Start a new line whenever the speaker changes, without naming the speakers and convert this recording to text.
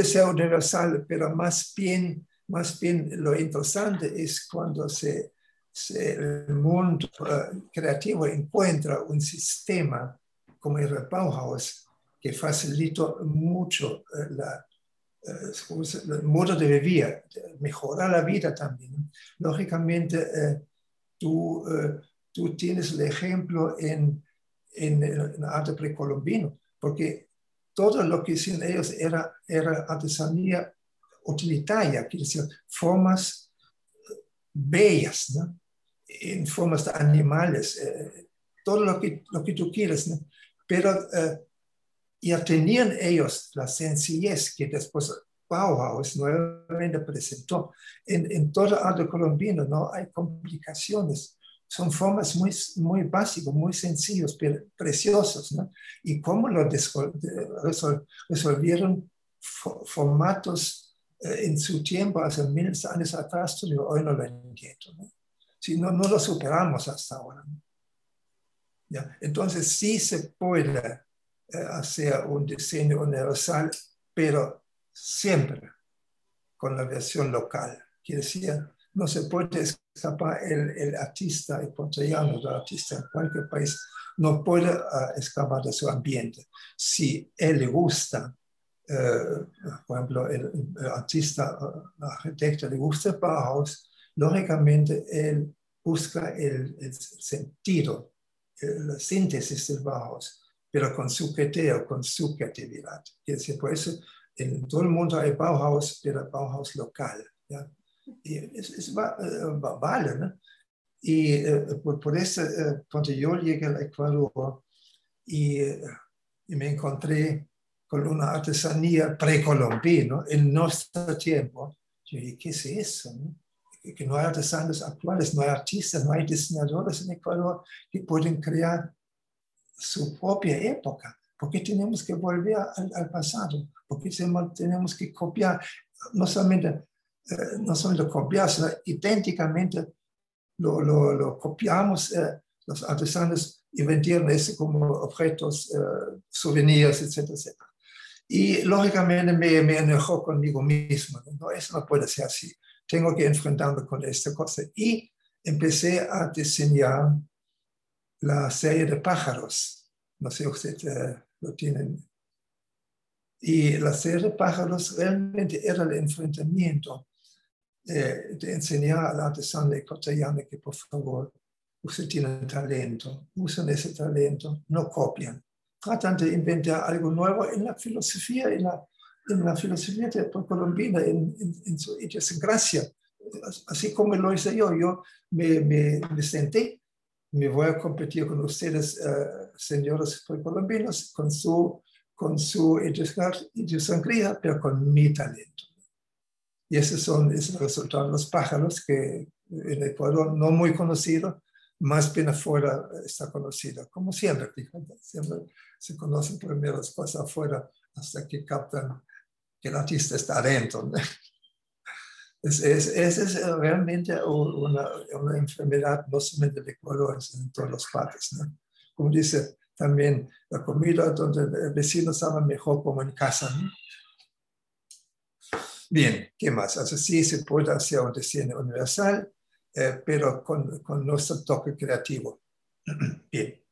ser universal, pero más bien, más bien lo interesante es cuando se, el mundo eh, creativo encuentra un sistema como el Bauhaus que facilita mucho eh, la, el modo de vivir, mejora la vida también. Lógicamente, tú, tú tienes el ejemplo en, en el arte precolombino, porque todo lo que hicieron ellos era, era artesanía utilitaria, quiere decir, formas bellas, ¿no? en formas de animales, eh, todo lo que, lo que tú quieres, ¿no? pero eh, ya tenían ellos la sencillez que después Bauhaus nuevamente presentó. En, en todo arte colombiano no hay complicaciones, son formas muy, muy básicas, muy sencillos, pero preciosos, ¿no? Y cómo lo resolvieron formatos eh, en su tiempo, hace miles de años atrás, yo hoy no lo entiendo, ¿no? No, no lo superamos hasta ahora. Entonces sí se puede eh, hacer un diseño universal, pero siempre con la versión local. Quiere decir, no se puede escapar el, el artista ecuatoriano, el artista en cualquier país, no puede uh, escapar de su ambiente. Si él le gusta, uh, por ejemplo, el, el artista, uh, arquitecto le gusta Bauhaus, lógicamente él busca el, el sentido, la síntesis del Bauhaus, pero con su criterio, con su creatividad. Y por eso en todo el mundo hay Bauhaus, pero Bauhaus local. Es, es eh, vale, ¿no? Y eh, por, por, eso, eh, cuando yo llegué al Ecuador y, y, me encontré con una artesanía precolombina en nuestro tiempo, yo dije, ¿qué es eso? No? Que no hay artesanos actuales, no hay artistas, no hay diseñadores en Ecuador que pueden crear su propia época. ¿Por qué tenemos que volver al, al pasado? ¿Por qué tenemos que copiar no solamente eh, no solo lo copiamos, sino idénticamente lo, lo, lo copiamos. Eh, los artesanos inventaron eso como objetos, eh, souvenirs, etcétera, etcétera. Y lógicamente me, me enojó conmigo mismo. ¿no? Eso no puede ser así. Tengo que enfrentarme con esta cosa. Y empecé a diseñar la serie de pájaros. No sé si ustedes lo tienen. Y la serie de pájaros realmente era el enfrentamiento eh, de enseñar al artesano ecuatoriano que por favor, usted tiene talento, usen ese talento, no copian. Tratan de inventar algo nuevo en la filosofía, en la, en la filosofía de colombina, en, en, su idiosincrasia. Así como lo hice yo, yo me, me, me voy a competir con ustedes, uh, señores colombianos, con su, con su pero con mi talento. Y ese son, es el resultado de los pájaros, que en Ecuador no muy conocido, más bien afuera está conocido, como siempre, siempre se conocen primero las cosas afuera hasta que captan que el artista está adentro. Esa es, es, es, realmente una, una, enfermedad no solamente de Ecuador, sino en todas las partes. ¿no? Como dice también la comida donde el vecino sabe mejor como en casa. ¿no? Bien, ¿qué más? Así se puede hacer un diseño universal, eh, pero con, con, nuestro toque creativo. Bien.